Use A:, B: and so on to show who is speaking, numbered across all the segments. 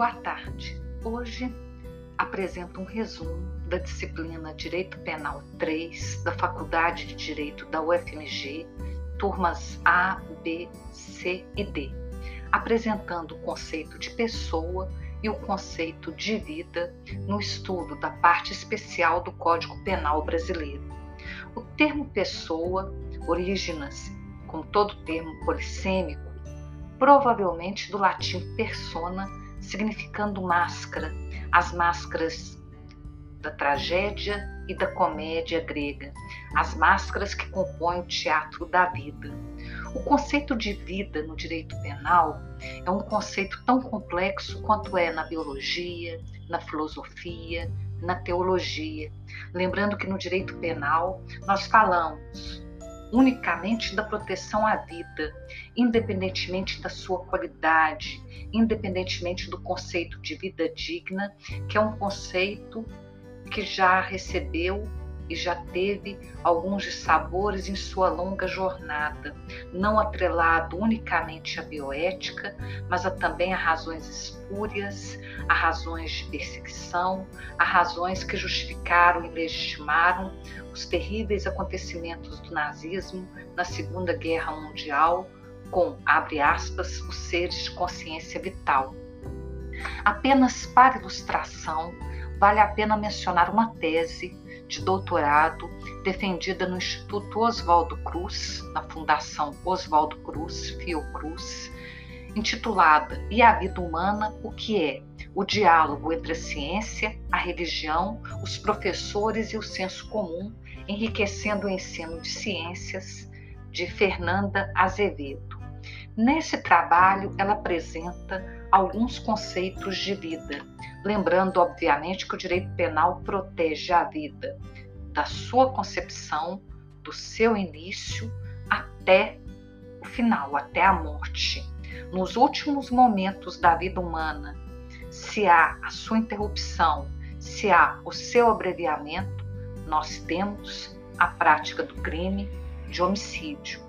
A: Boa tarde. Hoje apresento um resumo da disciplina Direito Penal 3 da Faculdade de Direito da UFMG, turmas A, B, C e D, apresentando o conceito de pessoa e o conceito de vida no estudo da parte especial do Código Penal brasileiro. O termo pessoa origina-se, como todo termo polissêmico, provavelmente do latim persona, significando máscara, as máscaras da tragédia e da comédia grega, as máscaras que compõem o teatro da vida. O conceito de vida no direito penal é um conceito tão complexo quanto é na biologia, na filosofia, na teologia. Lembrando que no direito penal nós falamos unicamente da proteção à vida, independentemente da sua qualidade, independentemente do conceito de vida digna, que é um conceito que já recebeu e já teve alguns dissabores em sua longa jornada, não atrelado unicamente à bioética, mas a, também a razões espúrias, a razões de perseguição, a razões que justificaram e legitimaram os terríveis acontecimentos do nazismo na Segunda Guerra Mundial, com, abre aspas, os seres de consciência vital. Apenas para ilustração, vale a pena mencionar uma tese de doutorado defendida no Instituto Oswaldo Cruz, na Fundação Oswaldo Cruz, Fiocruz, intitulada E a Vida Humana, o que é? O diálogo entre a ciência, a religião, os professores e o senso comum, enriquecendo o ensino de ciências, de Fernanda Azevedo. Nesse trabalho, ela apresenta alguns conceitos de vida, lembrando, obviamente, que o direito penal protege a vida da sua concepção, do seu início até o final, até a morte. Nos últimos momentos da vida humana, se há a sua interrupção, se há o seu abreviamento, nós temos a prática do crime de homicídio.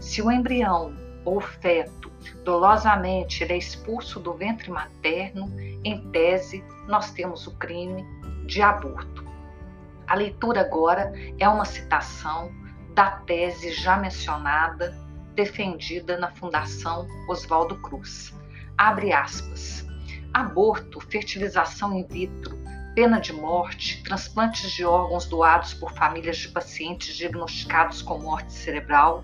A: Se o embrião ou feto dolosamente ele é expulso do ventre materno, em tese, nós temos o crime de aborto. A leitura agora é uma citação da tese já mencionada, defendida na Fundação Oswaldo Cruz. Abre aspas. Aborto, fertilização in vitro, pena de morte, transplantes de órgãos doados por famílias de pacientes diagnosticados com morte cerebral,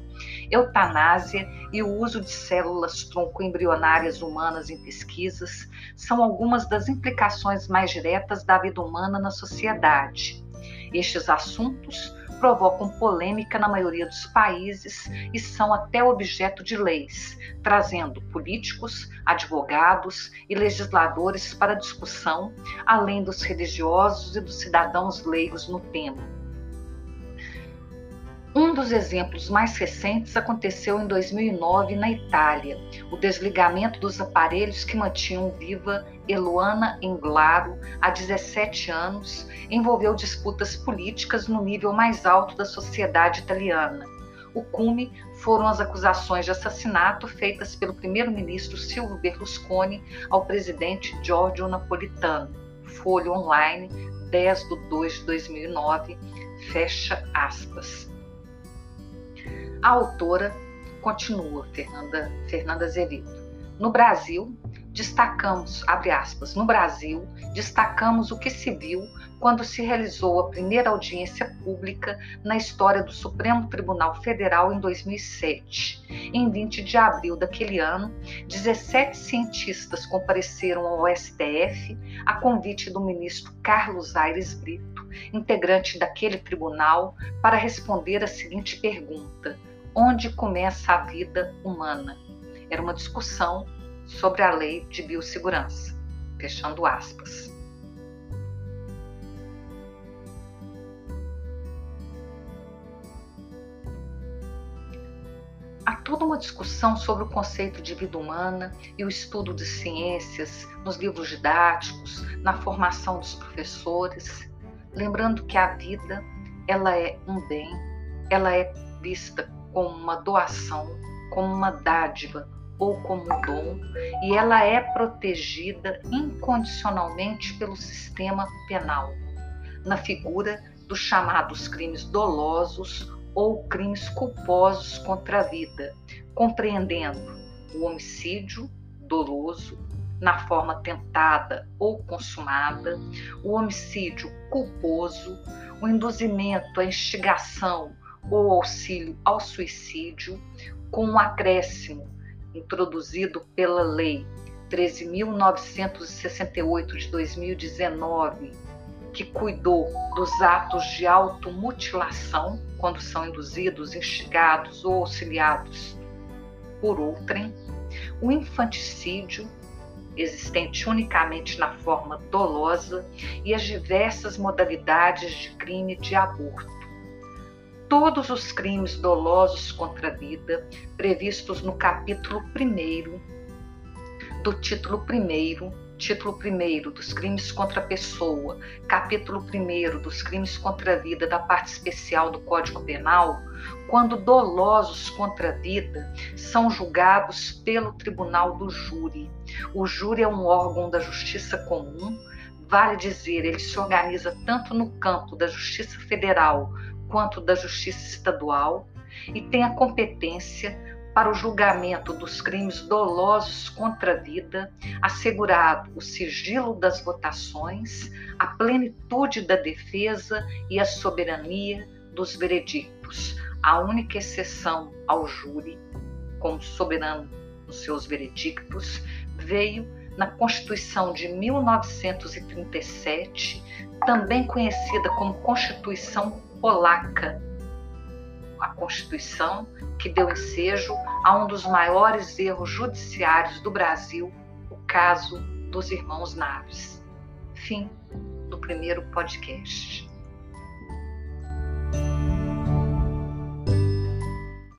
A: eutanásia e o uso de células tronco embrionárias humanas em pesquisas são algumas das implicações mais diretas da vida humana na sociedade. Estes assuntos provocam polêmica na maioria dos países e são até objeto de leis, trazendo políticos, advogados e legisladores para discussão, além dos religiosos e dos cidadãos leigos no tema. Um dos exemplos mais recentes aconteceu em 2009 na Itália, o desligamento dos aparelhos que mantinham viva Eluana Englaro há 17 anos envolveu disputas políticas no nível mais alto da sociedade italiana. O cume foram as acusações de assassinato feitas pelo primeiro-ministro Silvio Berlusconi ao presidente Giorgio Napolitano. Folha Online, 10 de 2 de 2009, fecha aspas. A autora continua, Fernanda, Fernanda Azevedo. No Brasil, destacamos, abre aspas, no Brasil, destacamos o que se viu quando se realizou a primeira audiência pública na história do Supremo Tribunal Federal em 2007. Em 20 de abril daquele ano, 17 cientistas compareceram ao STF a convite do ministro Carlos Aires Brito, integrante daquele tribunal, para responder a seguinte pergunta: onde começa a vida humana. Era uma discussão sobre a lei de biossegurança. Fechando aspas. Há toda uma discussão sobre o conceito de vida humana e o estudo de ciências nos livros didáticos, na formação dos professores, lembrando que a vida ela é um bem, ela é vista como uma doação, como uma dádiva, ou como dom, e ela é protegida incondicionalmente pelo sistema penal, na figura dos chamados crimes dolosos ou crimes culposos contra a vida, compreendendo o homicídio doloso na forma tentada ou consumada, o homicídio culposo, o induzimento à instigação ou auxílio ao suicídio, com um acréscimo introduzido pela Lei 13.968 de 2019, que cuidou dos atos de automutilação, quando são induzidos, instigados ou auxiliados por outrem, o infanticídio, existente unicamente na forma dolosa, e as diversas modalidades de crime de aborto todos os crimes dolosos contra a vida previstos no capítulo 1 do título 1 título 1 dos crimes contra a pessoa, capítulo 1 dos crimes contra a vida da parte especial do Código Penal, quando dolosos contra a vida são julgados pelo tribunal do júri. O júri é um órgão da justiça comum, vale dizer, ele se organiza tanto no campo da justiça federal quanto da Justiça Estadual e tem a competência para o julgamento dos crimes dolosos contra a vida, assegurado o sigilo das votações, a plenitude da defesa e a soberania dos veredictos. A única exceção ao júri, como soberano nos seus veredictos, veio na Constituição de 1937, também conhecida como Constituição polaca, a Constituição que deu ensejo a um dos maiores erros judiciários do Brasil, o caso dos irmãos Naves. Fim do primeiro podcast.